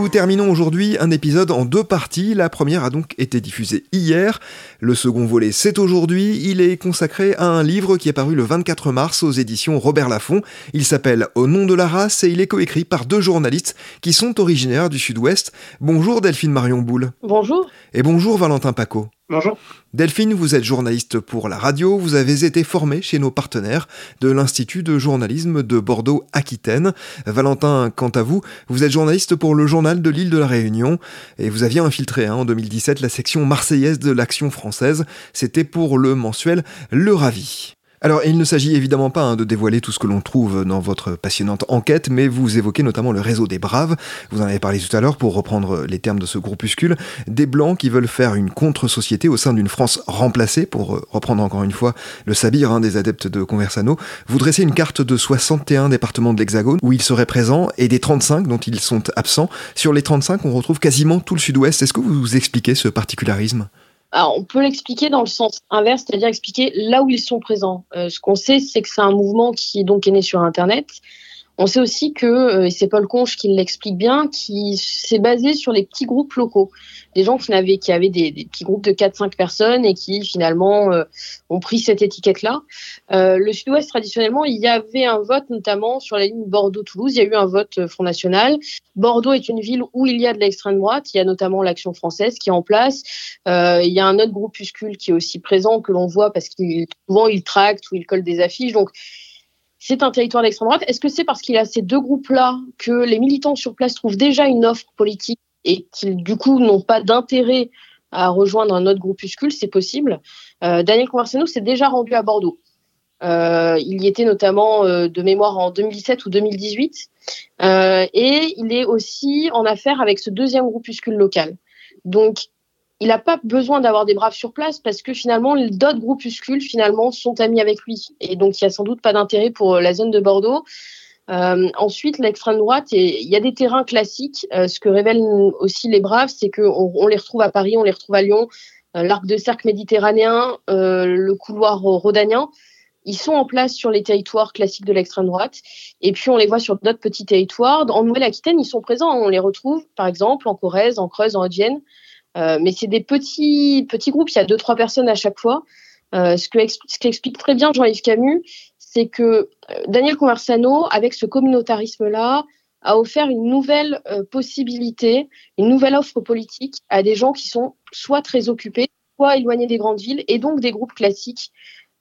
Nous terminons aujourd'hui un épisode en deux parties. La première a donc été diffusée hier. Le second volet, c'est aujourd'hui. Il est consacré à un livre qui est paru le 24 mars aux éditions Robert Laffont. Il s'appelle Au nom de la race et il est coécrit par deux journalistes qui sont originaires du Sud-Ouest. Bonjour Delphine Marion Boule. Bonjour. Et bonjour Valentin Paco. Bonjour. Delphine, vous êtes journaliste pour la radio, vous avez été formé chez nos partenaires de l'Institut de journalisme de Bordeaux-Aquitaine. Valentin, quant à vous, vous êtes journaliste pour le journal de l'île de la Réunion et vous aviez infiltré hein, en 2017 la section marseillaise de l'Action française. C'était pour le mensuel Le Ravi. Alors, il ne s'agit évidemment pas hein, de dévoiler tout ce que l'on trouve dans votre passionnante enquête, mais vous évoquez notamment le réseau des Braves. Vous en avez parlé tout à l'heure pour reprendre les termes de ce groupuscule. Des Blancs qui veulent faire une contre-société au sein d'une France remplacée, pour euh, reprendre encore une fois le sabir hein, des adeptes de Conversano. Vous dressez une carte de 61 départements de l'Hexagone où ils seraient présents et des 35 dont ils sont absents. Sur les 35, on retrouve quasiment tout le Sud-Ouest. Est-ce que vous vous expliquez ce particularisme? Alors, on peut l'expliquer dans le sens inverse, c'est-à-dire expliquer là où ils sont présents. Euh, ce qu'on sait, c'est que c'est un mouvement qui donc est né sur Internet. On sait aussi que, euh, et c'est Paul Conche qui l'explique bien, qui s'est basé sur les petits groupes locaux. Des gens qui, avaient, des petits groupes de 4-5 personnes et qui finalement euh, ont pris cette étiquette-là. Euh, le Sud-Ouest, traditionnellement, il y avait un vote notamment sur la ligne Bordeaux-Toulouse. Il y a eu un vote euh, Front National. Bordeaux est une ville où il y a de l'extrême droite. Il y a notamment l'Action française qui est en place. Euh, il y a un autre groupuscule qui est aussi présent, que l'on voit parce qu'il souvent il tracte ou il colle des affiches. Donc, c'est un territoire d'extrême droite. Est-ce que c'est parce qu'il a ces deux groupes-là que les militants sur place trouvent déjà une offre politique et qu'ils, du coup, n'ont pas d'intérêt à rejoindre un autre groupuscule? C'est possible. Euh, Daniel Conversano s'est déjà rendu à Bordeaux. Euh, il y était notamment euh, de mémoire en 2017 ou 2018. Euh, et il est aussi en affaire avec ce deuxième groupuscule local. Donc, il n'a pas besoin d'avoir des braves sur place parce que finalement, d'autres groupuscules finalement sont amis avec lui. Et donc, il n'y a sans doute pas d'intérêt pour euh, la zone de Bordeaux. Euh, ensuite, l'extrême droite, il y a des terrains classiques. Euh, ce que révèlent aussi les braves, c'est qu'on on les retrouve à Paris, on les retrouve à Lyon, l'arc de cercle méditerranéen, le couloir rhodanien. Ils sont en place sur les territoires classiques de l'extrême droite. Et puis, on les voit sur d'autres petits territoires. En Nouvelle-Aquitaine, ils sont présents. On les retrouve, par exemple, en Corrèze, en Creuse, en Haute-Vienne. Euh, mais c'est des petits, petits groupes, il y a deux, trois personnes à chaque fois. Euh, ce, que, ce qu'explique très bien Jean-Yves Camus, c'est que euh, Daniel Conversano, avec ce communautarisme-là, a offert une nouvelle possibilité, une nouvelle offre politique à des gens qui sont soit très occupés, soit éloignés des grandes villes, et donc des groupes classiques.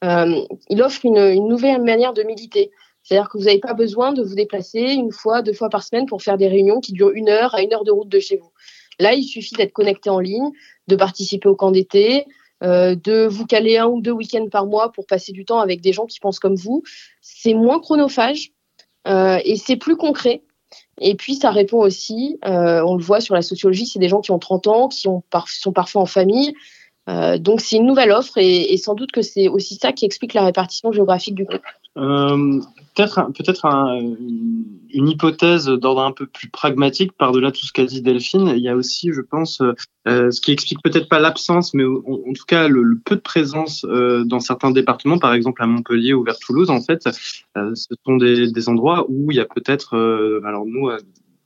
Euh, il offre une, une, nouvelle manière de militer. C'est-à-dire que vous n'avez pas besoin de vous déplacer une fois, deux fois par semaine pour faire des réunions qui durent une heure à une heure de route de chez vous. Là, il suffit d'être connecté en ligne, de participer au camp d'été, euh, de vous caler un ou deux week-ends par mois pour passer du temps avec des gens qui pensent comme vous. C'est moins chronophage euh, et c'est plus concret. Et puis, ça répond aussi, euh, on le voit sur la sociologie, c'est des gens qui ont 30 ans, qui sont parfois en famille. Donc, c'est une nouvelle offre et, et sans doute que c'est aussi ça qui explique la répartition géographique du groupe. Euh, peut-être peut-être un, une hypothèse d'ordre un peu plus pragmatique par-delà tout ce qu'a dit Delphine. Il y a aussi, je pense, euh, ce qui explique peut-être pas l'absence, mais en, tout cas le, peu de présence euh, dans certains départements, par exemple à Montpellier ou vers Toulouse. En fait, euh, ce sont des, des, endroits où il y a peut-être, euh, alors nous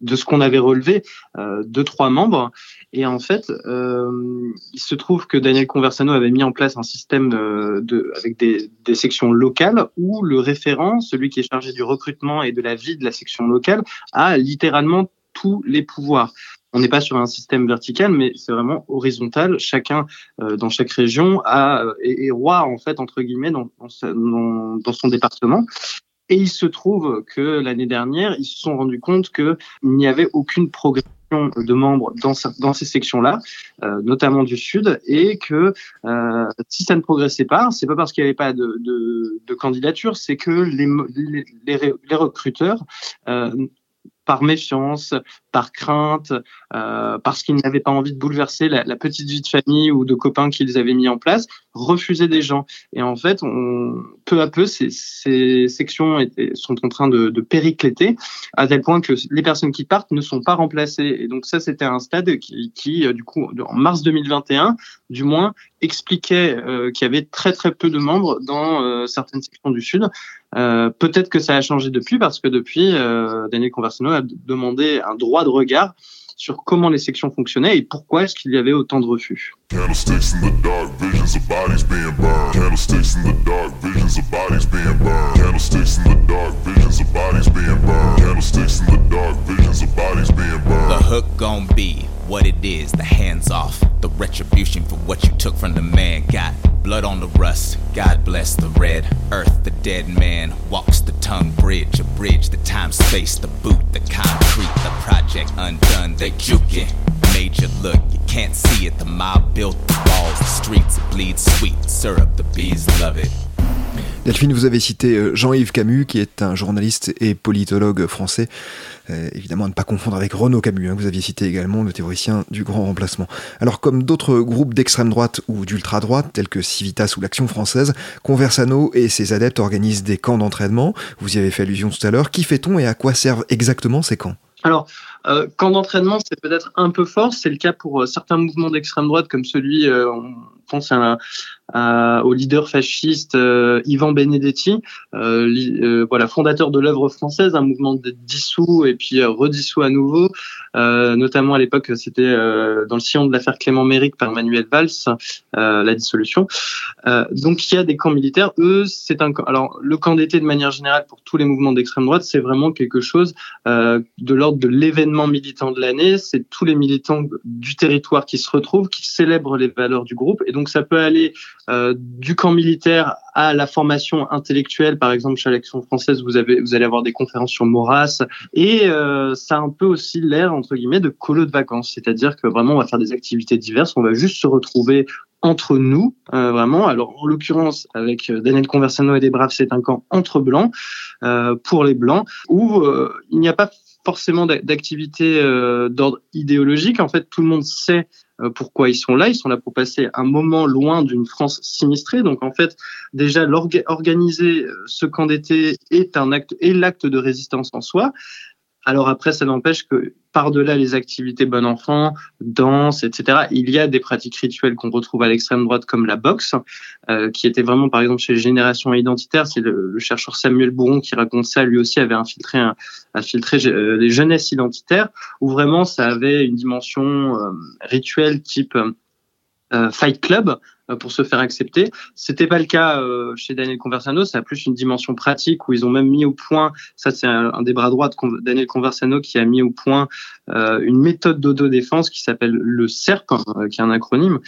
de ce qu'on avait relevé, euh, deux, trois membres. Et en fait, euh, il se trouve que Daniel Conversano avait mis en place un système de, de avec des, des, sections locales où le référent, celui qui est chargé du recrutement et de la vie de la section locale, a littéralement tous les pouvoirs. on n'est pas sur un système vertical, mais c'est vraiment horizontal. Chacun euh, dans chaque région a, est, roi en fait entre guillemets dans, dans, dans son département. Et il se trouve que l'année dernière, ils se sont rendus compte qu'il n'y avait aucune progression de membres dans, ces sections-là, euh, notamment du Sud, et que euh, si ça ne progressait pas, c'est pas parce qu'il n'y avait pas de, de, de candidature, c'est que les, les, les recruteurs euh, par méfiance, par crainte, euh, parce qu'ils n'avaient pas envie de bouleverser la, la, petite vie de famille ou de copains qu'ils avaient mis en place, refusaient des gens. Et en fait, on, peu à peu, ces, ces sections étaient, sont en train de, de, péricléter, à tel point que les personnes qui partent ne sont pas remplacées. Et donc ça, c'était un stade qui, qui, euh, du coup, en mars 2021, du moins, expliquait euh, qu'il y avait très très peu de membres dans euh, certaines sections du Sud. Euh, peut-être que ça a changé depuis parce que depuis, euh, Daniel Conversino a demandé un droit de regard sur comment les sections fonctionnaient et pourquoi est-ce qu'il y avait autant de refus. What it is, the hands off. The retribution for what you took from the man. Got blood on the rust, God bless the red earth. The dead man walks the tongue bridge, a bridge, the time space, the boot, the concrete, the project undone. They juke it, you look, you can't see it. The mob built the walls, the streets, it bleeds sweet syrup, the bees love it. Delphine, vous avez cité euh, Jean-Yves Camus, qui est un journaliste et politologue français. Euh, évidemment, à ne pas confondre avec Renaud Camus, hein, vous aviez cité également le théoricien du grand remplacement. Alors, comme d'autres groupes d'extrême droite ou d'ultra-droite, tels que Civitas ou l'Action française, Conversano et ses adeptes organisent des camps d'entraînement. Vous y avez fait allusion tout à l'heure. Qui fait-on et à quoi servent exactement ces camps? Alors, euh, camp d'entraînement, c'est peut-être un peu fort. C'est le cas pour euh, certains mouvements d'extrême droite, comme celui, euh, on pense à, au leader fasciste euh, Ivan Benedetti, euh, voilà, fondateur de l'œuvre française, un mouvement dissous et puis redissous à nouveau. notamment à l'époque, c'était dans le sillon de l'affaire Clément Méric par Manuel Valls, la dissolution. donc il y a des camps militaires. Eux, c'est un alors le camp d'été de manière générale pour tous les mouvements d'extrême droite, c'est vraiment quelque chose de l'ordre de l'événement militant de l'année, c'est tous les militants du territoire qui se retrouvent, qui célèbrent les valeurs du groupe. Et donc ça peut aller euh, du camp militaire à la formation intellectuelle. Par exemple, chez l'Action française, vous, avez, vous allez avoir des conférences sur Maurras. Et euh, ça a un peu aussi l'air, entre guillemets, de colo de vacances. C'est-à-dire que vraiment, on va faire des activités diverses. On va juste se retrouver entre nous, euh, vraiment. Alors, en l'occurrence, avec Daniel Conversano et des Braves, c'est un camp entre blancs, euh, pour les blancs, où euh, il n'y a pas forcément d'activité euh, d'ordre idéologique. En fait, tout le monde sait euh, pourquoi ils sont là. Ils sont là pour passer un moment loin d'une France sinistrée. Donc, en fait, déjà, organiser euh, ce camp d'été est un acte, et l'acte de résistance en soi. Alors après, ça n'empêche que par-delà les activités bon enfant, danse, etc., il y a des pratiques rituelles qu'on retrouve à l'extrême droite comme la boxe, euh, qui était vraiment, par exemple, chez Génération Identitaire, c'est le, chercheur Samuel Bourron qui raconte ça, lui aussi avait infiltré, un, infiltré euh, les jeunesses identitaires, où vraiment ça avait une dimension euh, rituelle type euh, Fight Club, euh, pour se faire accepter. C'était pas le cas euh, chez Daniel Conversano, ça a plus une dimension pratique où ils ont même mis au point, ça c'est un, des bras droits de Daniel Conversano qui a mis au point euh, une méthode d'autodéfense qui s'appelle le CERP, hein, qui est un acronyme.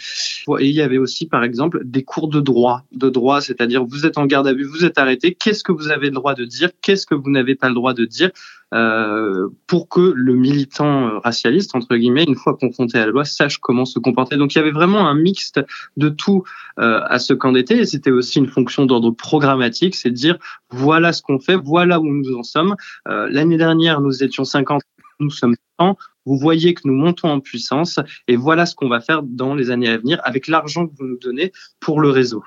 Et il y avait aussi par exemple des cours de droit, de droit, c'est-à-dire vous êtes en garde à vue, vous êtes arrêté, qu'est-ce que vous avez le droit de dire, qu'est-ce que vous n'avez pas le droit de dire, euh, pour que le militant racialiste, entre guillemets, une fois confronté à la loi, sache comment se comporter. Donc il y avait vraiment un mixte de tout euh, à ce camp d'été. Et c'était aussi une fonction d'ordre programmatique, c'est de dire voilà ce qu'on fait, voilà où nous en sommes. Euh, l'année dernière, nous étions 50, nous sommes 100 vous voyez que nous montons en puissance et voilà ce qu'on va faire dans les années à venir avec l'argent que vous nous donnez pour le réseau.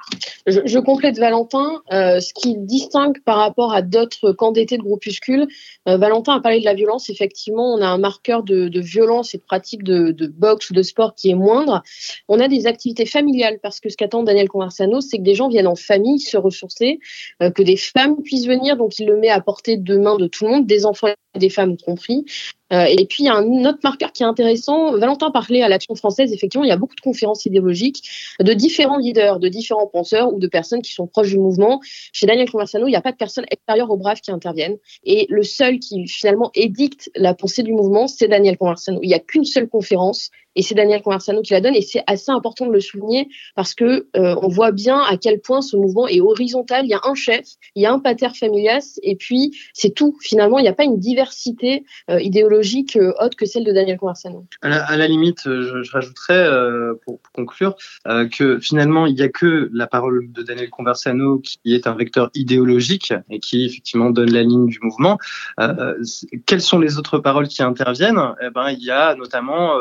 Je, complète Valentin, euh, ce qui distingue par rapport à d'autres d'été de groupuscules, euh, Valentin a parlé de la violence, effectivement on a un marqueur de, violence et de pratique de, boxe ou de sport qui est moindre. On a des activités familiales parce que ce qu'attend Daniel Conversano, c'est que des gens viennent en famille se ressourcer, euh, que des femmes puissent venir, donc il le met à portée de main de tout le monde, des enfants des femmes compris. Euh, et puis, il y a un autre marqueur qui est intéressant. Valentin parlait à l'Action française. Effectivement, il y a beaucoup de conférences idéologiques de différents leaders, de différents penseurs ou de personnes qui sont proches du mouvement. Chez Daniel Conversano, il n'y a pas de personnes extérieures au Brave qui interviennent. Et le seul qui, finalement, édicte la pensée du mouvement, c'est Daniel Conversano. Il n'y a qu'une seule conférence et c'est Daniel Conversano qui la donne et c'est assez important de le souligner parce que euh, on voit bien à quel point ce mouvement est horizontal. Il y a un chef, il y a un pater familias et puis c'est tout. Finalement, il n'y a pas une diversité euh, idéologique euh, autre que celle de Daniel Conversano. À la, limite, je, je rajouterais pour, pour, conclure que finalement il n'y a que la parole de Daniel Conversano qui est un vecteur idéologique et qui effectivement donne la ligne du mouvement. quelles sont les autres paroles qui interviennent? Eh ben, il y a notamment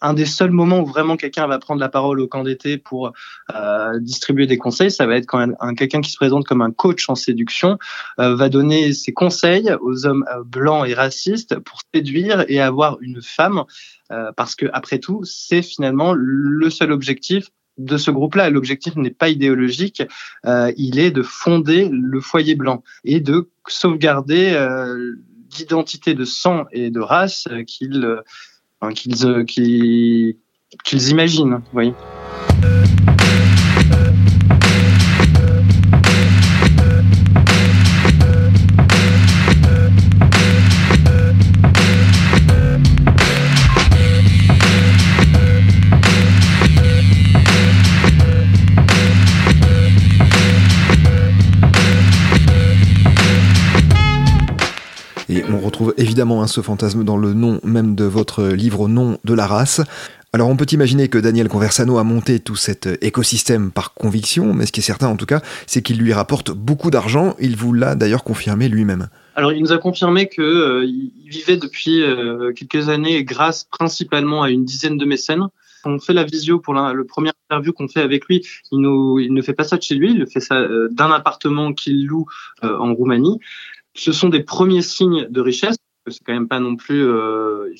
un, des seuls moments où vraiment quelqu'un va prendre la parole au camp d'été pour euh, distribuer des conseils, ça va être quand un, quelqu'un qui se présente comme un coach en séduction euh, va donner ses conseils aux hommes euh, blancs et racistes pour séduire et avoir une femme, parce que après tout, c'est finalement le seul objectif de ce groupe-là. L'objectif n'est pas idéologique, il est de fonder le foyer blanc et de sauvegarder l'identité de sang et de race qu'il qu'ils euh, qu'ils imaginent. Oui. Trouve évidemment un ce fantasme dans le nom même de votre livre Nom de la race. Alors on peut imaginer que Daniel Conversano a monté tout cet écosystème par conviction, mais ce qui est certain en tout cas, c'est qu'il lui rapporte beaucoup d'argent. Il vous l'a d'ailleurs confirmé lui-même. Alors il nous a confirmé qu'il euh, vivait depuis euh, quelques années grâce principalement à une dizaine de mécènes. On fait la visio pour le premier interview qu'on fait avec lui, il, ne fait pas ça de chez lui, il fait ça euh, d'un appartement qu'il loue en Roumanie ce sont des premiers signes de richesse c'est quand même pas non plus euh,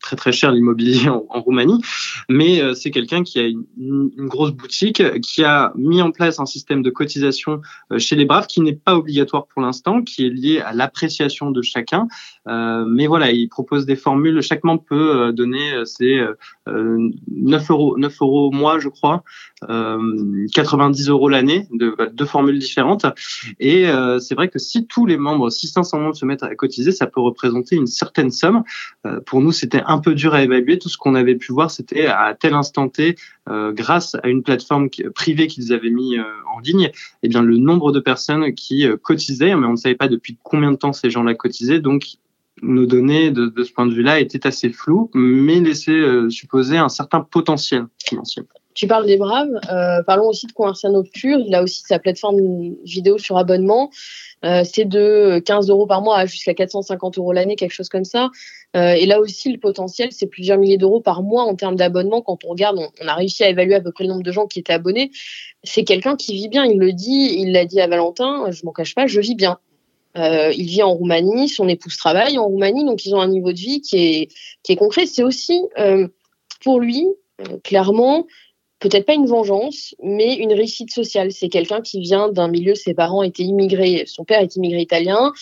très très cher l'immobilier en, Roumanie, mais euh, c'est quelqu'un qui a une, une, grosse boutique, qui a mis en place un système de cotisation euh, chez les braves qui n'est pas obligatoire pour l'instant, qui est lié à l'appréciation de chacun. Euh, mais voilà, il propose des formules. Chaque membre peut donner ses 9 euros 9 euros au mois, je crois, 90 euros l'année, de deux formules différentes. Et c'est vrai que si tous les membres, si 500 membres se mettent à cotiser, ça peut représenter une certaine somme. Euh, pour nous, c'était un peu dur à évaluer. Tout ce qu'on avait pu voir, c'était à tel instant T, euh, grâce à une plateforme privée qu'ils avaient mis euh, en ligne, eh bien le nombre de personnes qui cotisaient, mais on ne savait pas depuis combien de temps ces gens-là cotisaient, donc nos données de, ce point de vue-là étaient assez floues, mais laissaient supposer un certain potentiel financier. Tu parles des Braves, parlons aussi de Conversano Pure. Il a aussi sa plateforme vidéo sur abonnement. Euh, c'est de 15 euros par mois à jusqu'à 450 euros l'année, quelque chose comme ça. Euh, et là aussi, le potentiel, c'est plusieurs milliers d'euros par mois en termes d'abonnement. Quand on regarde, on, a réussi à évaluer à peu près le nombre de gens qui étaient abonnés. C'est quelqu'un qui vit bien. Il le dit, il l'a dit à Valentin, je m'en cache pas, je vis bien. Euh, il vit en Roumanie, son épouse travaille en Roumanie, donc ils ont un niveau de vie qui est, qui est concret. C'est aussi, pour lui, clairement, peut-être pas une vengeance, mais une réussite sociale. C'est quelqu'un qui vient d'un milieu, ses parents étaient immigrés, son père est immigré italien,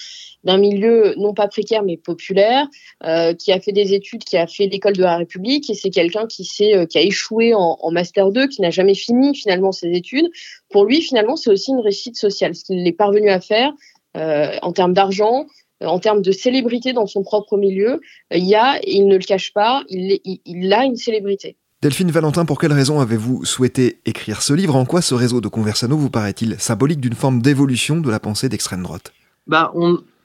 d'un milieu non pas précaire mais populaire, euh, qui a fait des études, qui a fait l'école de la République, et c'est quelqu'un qui euh, qui a échoué en, master 2, qui n'a jamais fini finalement ses études. Pour lui, finalement, c'est aussi une réussite sociale, ce qu'il est parvenu à faire euh, en termes d'argent, en termes de célébrité dans son propre milieu, il y a, il ne le cache pas, il a une célébrité. Delphine Valentin, pour quelle raison avez-vous souhaité écrire ce livre? En quoi ce réseau de Conversano vous paraît-il symbolique d'une forme d'évolution de la pensée d'extrême droite? Bah,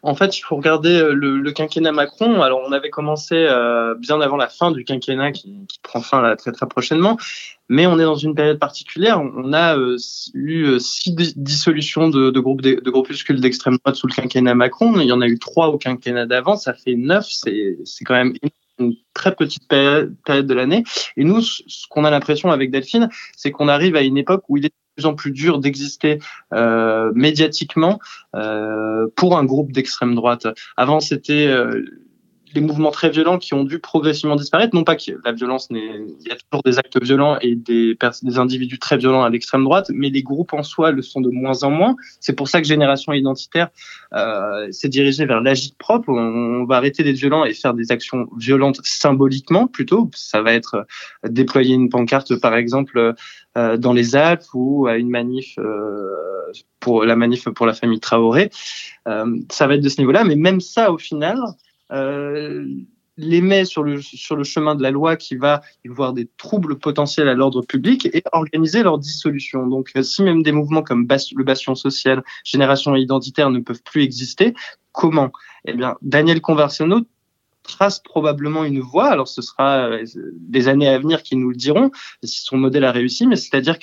En fait, il faut regarder euh, le, quinquennat Macron. Alors, on avait commencé euh, bien avant la fin du quinquennat qui, prend fin très très prochainement. Mais on est dans une période particulière. On a euh, eu six dissolutions de, de, groupes de, groupuscules d'extrême droite sous le quinquennat Macron. Il y en a eu trois au quinquennat d'avant. Ça fait neuf. C'est quand même énorme très petite période, de l'année. Et nous, ce qu'on a l'impression avec Delphine, c'est qu'on arrive à une époque où il est de plus en plus dur d'exister euh, médiatiquement euh, pour un groupe d'extrême droite. Avant, c'était euh, les mouvements très violents qui ont dû progressivement disparaître. Non pas que la violence n'est, il y a toujours des actes violents et des, individus très violents à l'extrême droite, mais les groupes en soi le sont de moins en moins. C'est pour ça que Génération Identitaire euh, s'est dirigée vers l'agite propre. On, va arrêter d'être violent et faire des actions violentes symboliquement plutôt. Ça va être déployer une pancarte, par exemple, euh, dans les Alpes ou à une manif euh, pour la manif pour la famille Traoré. Euh, ça va être de ce niveau-là, mais même ça, au final, euh, les met sur le, sur le chemin de la loi qui va y voir des troubles potentiels à l'ordre public et organiser leur dissolution. Donc, euh, si même des mouvements comme le Bastion social, Génération identitaire ne peuvent plus exister, comment? Eh bien, Daniel Conversano trace probablement une voie. Alors, ce sera euh, des années à venir qui nous le diront si son modèle a réussi, mais c'est-à-dire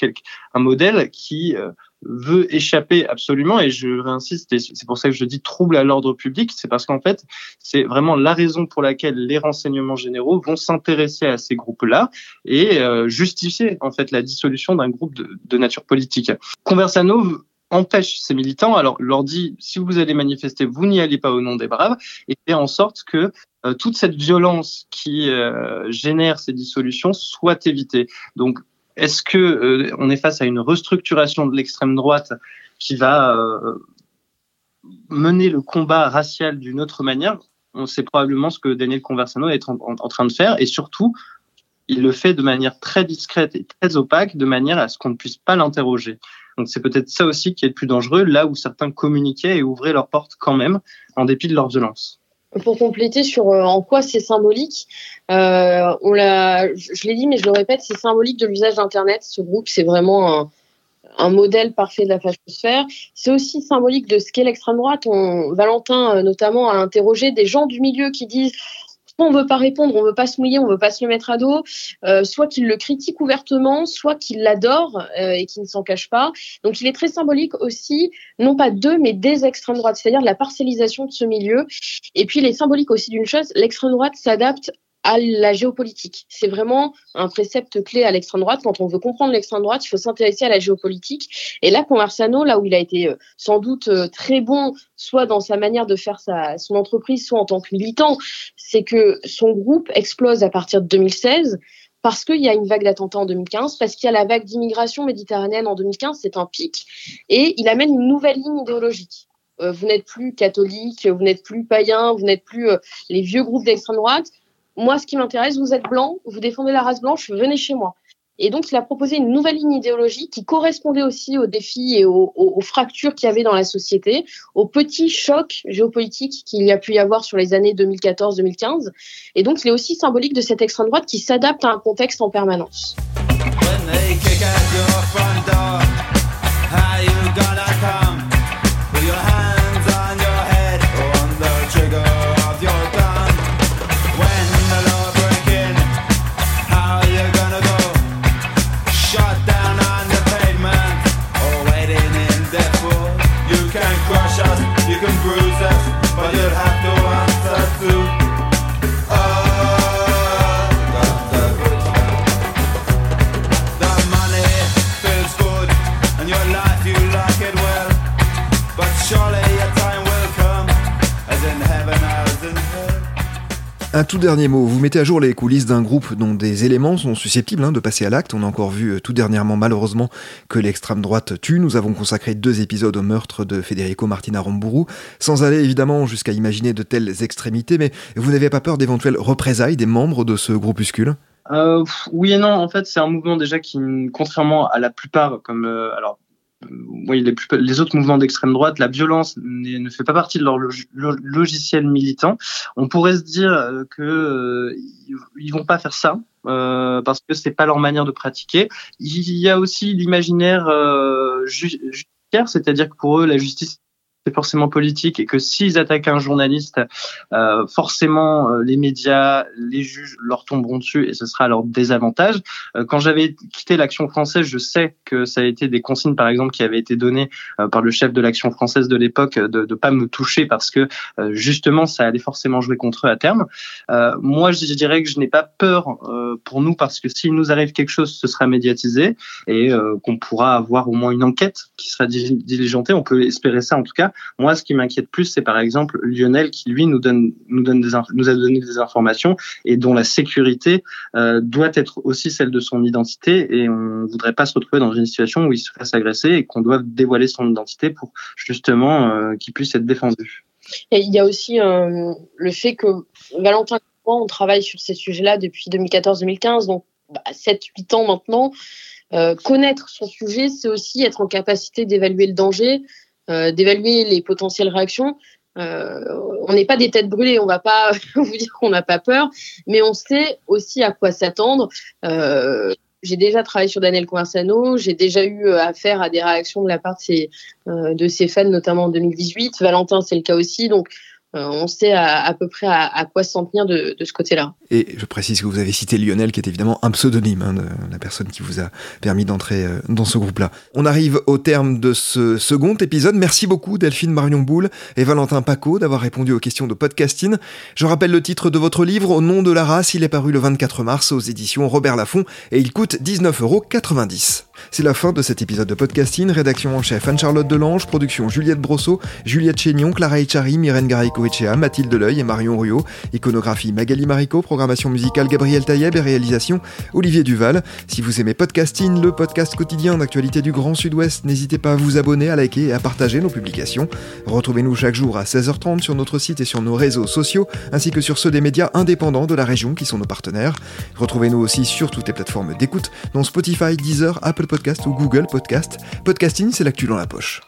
un modèle qui veut échapper absolument, et je réinsiste, c'est pour ça que je dis trouble à l'ordre public, c'est parce qu'en fait, c'est vraiment la raison pour laquelle les renseignements généraux vont s'intéresser à ces groupes-là et euh, justifier en fait la dissolution d'un groupe de, de, nature politique. Conversano empêche ces militants, alors leur dit si vous allez manifester, vous n'y allez pas au nom des braves, et fait en sorte que euh, toute cette violence qui euh, génère ces dissolutions soit évitée. Donc est-ce que euh, on est face à une restructuration de l'extrême droite qui va euh, mener le combat racial d'une autre manière? On sait probablement ce que Daniel Conversano est en, train de faire, et surtout, il le fait de manière très discrète et très opaque, de manière à ce qu'on ne puisse pas l'interroger. Donc c'est peut-être ça aussi qui est le plus dangereux, là où certains communiquaient et ouvraient leurs portes quand même, en dépit de leur violence pour compléter sur euh, en quoi c'est symbolique, euh, on l'a, je l'ai dit, mais je le répète, c'est symbolique de l'usage d'Internet. Ce groupe, c'est vraiment un, un, modèle parfait de la fachosphère. C'est aussi symbolique de ce qu'est l'extrême droite. On, Valentin, euh, notamment, a interrogé des gens du milieu qui disent on veut pas répondre, on veut pas se mouiller, on veut pas se le mettre à dos, euh, soit qu'il le critique ouvertement, soit qu'il l'adore euh, et qu'il ne s'en cache pas. Donc il est très symbolique aussi, non pas de, mais des extrêmes droites, c'est-à-dire de la parcellisation de ce milieu. Et puis il est symbolique aussi d'une chose, l'extrême droite s'adapte à la géopolitique. C'est vraiment un précepte clé à l'extrême droite. Quand on veut comprendre l'extrême droite, il faut s'intéresser à la géopolitique. Et là, Conversano, là où il a été euh, sans doute euh, très bon, soit dans sa manière de faire sa, son entreprise, soit en tant que militant, c'est que son groupe explose à partir de 2016 parce qu'il y a une vague d'attentats en 2015, parce qu'il y a la vague d'immigration méditerranéenne en 2015, c'est un pic, et il amène une nouvelle ligne idéologique euh, vous n'êtes plus catholique, vous n'êtes plus païen, vous n'êtes plus les vieux groupes d'extrême droite, moi, ce qui m'intéresse, vous êtes blanc, vous défendez la race blanche, venez chez moi. Et donc, il a proposé une nouvelle ligne idéologique qui correspondait aussi aux défis et aux, fractures qu'il y avait dans la société, aux petits chocs géopolitiques qu'il y a pu y avoir sur les années 2014-2015. Et donc, il est aussi symbolique de cette extrême droite qui s'adapte à un contexte en permanence. Un tout dernier mot, vous mettez à jour les coulisses d'un groupe dont des éléments sont susceptibles hein, de passer à l'acte. On a encore vu euh, tout dernièrement malheureusement que l'extrême droite tue. Nous avons consacré deux épisodes au meurtre de Federico Martina Rombourou, sans aller évidemment jusqu'à imaginer de telles extrémités, mais vous n'avez pas peur d'éventuelles représailles des membres de ce groupuscule? Euh, oui et non, en fait, c'est un mouvement déjà qui, contrairement à la plupart, comme euh, alors oui, les, les, autres mouvements d'extrême droite, la violence ne fait pas partie de leur logiciel militant. On pourrait se dire euh, que euh, ils vont pas faire ça euh, parce que c'est pas leur manière de pratiquer. Il y a aussi l'imaginaire euh, judiciaire, c'est-à-dire que pour eux, la justice c'est forcément politique et que s'ils attaquent un journaliste, euh, forcément euh, les médias, les juges leur tomberont dessus et ce sera à leur désavantage. Euh, quand j'avais quitté l'Action française, je sais que ça a été des consignes, par exemple, qui avaient été données euh, par le chef de l'Action française de l'époque de ne pas me toucher parce que justement ça allait forcément jouer contre eux à terme. moi, je dirais que je n'ai pas peur pour nous parce que s'il nous arrive quelque chose, ce sera médiatisé et qu'on pourra avoir au moins une enquête qui sera diligentée. On peut espérer ça en tout cas. Moi, ce qui m'inquiète plus, c'est par exemple Lionel qui lui nous donne nous a donné des informations et dont la sécurité euh, doit être aussi celle de son identité et on voudrait pas se retrouver dans une situation où il se fasse agresser et qu'on doive dévoiler son identité pour justement euh, qu'il puisse être défendu. Et il y a aussi euh, le fait que Valentin et moi, on travaille sur ces sujets-là depuis 2014-2015, donc 7-8 bah, ans maintenant. Connaître son sujet, c'est aussi être en capacité d'évaluer le danger, d'évaluer les potentielles réactions. Euh, on n'est pas des têtes brûlées, on va pas vous dire qu'on n'a pas peur, mais on sait aussi à quoi s'attendre. j'ai déjà travaillé sur Daniel Conversano, j'ai déjà eu affaire à des réactions de la part de ses, de ses fans, notamment en 2018. Valentin, c'est le cas aussi. Donc, euh, on sait à, peu près à, quoi s'en tenir de, ce côté-là. Et je précise que vous avez cité Lionel, qui est évidemment un pseudonyme hein, de la personne qui vous a permis d'entrer euh, dans ce groupe-là. On arrive au terme de ce second épisode. Merci beaucoup Delphine Marion Boule et Valentin Paco d'avoir répondu aux questions de podcasting. Je rappelle le titre de votre livre, Au nom de la race. Il est paru le 24 mars aux éditions Robert Laffont et il coûte 19,90 euros. C'est la fin de cet épisode de podcasting. Rédaction en chef Anne-Charlotte Delange, production Juliette Brosseau, Juliette Chénion, Clara Echari, Myrène Garico Echea, Mathilde Leuil et Marion Ruot. Iconographie Magali Marico, programmation musicale Gabriel Taïeb et réalisation Olivier Duval. Si vous aimez podcasting, le podcast quotidien d'actualité du Grand Sud-Ouest, n'hésitez pas à vous abonner, à liker et à partager nos publications. Retrouvez-nous chaque jour à 16h30 sur notre site et sur nos réseaux sociaux, ainsi que sur ceux des médias indépendants de la région qui sont nos partenaires. Retrouvez-nous aussi sur toutes les plateformes d'écoute, dont Spotify, Deezer, Apple Podcast ou Google Podcast. Podcasting, c'est l'actu dans la poche.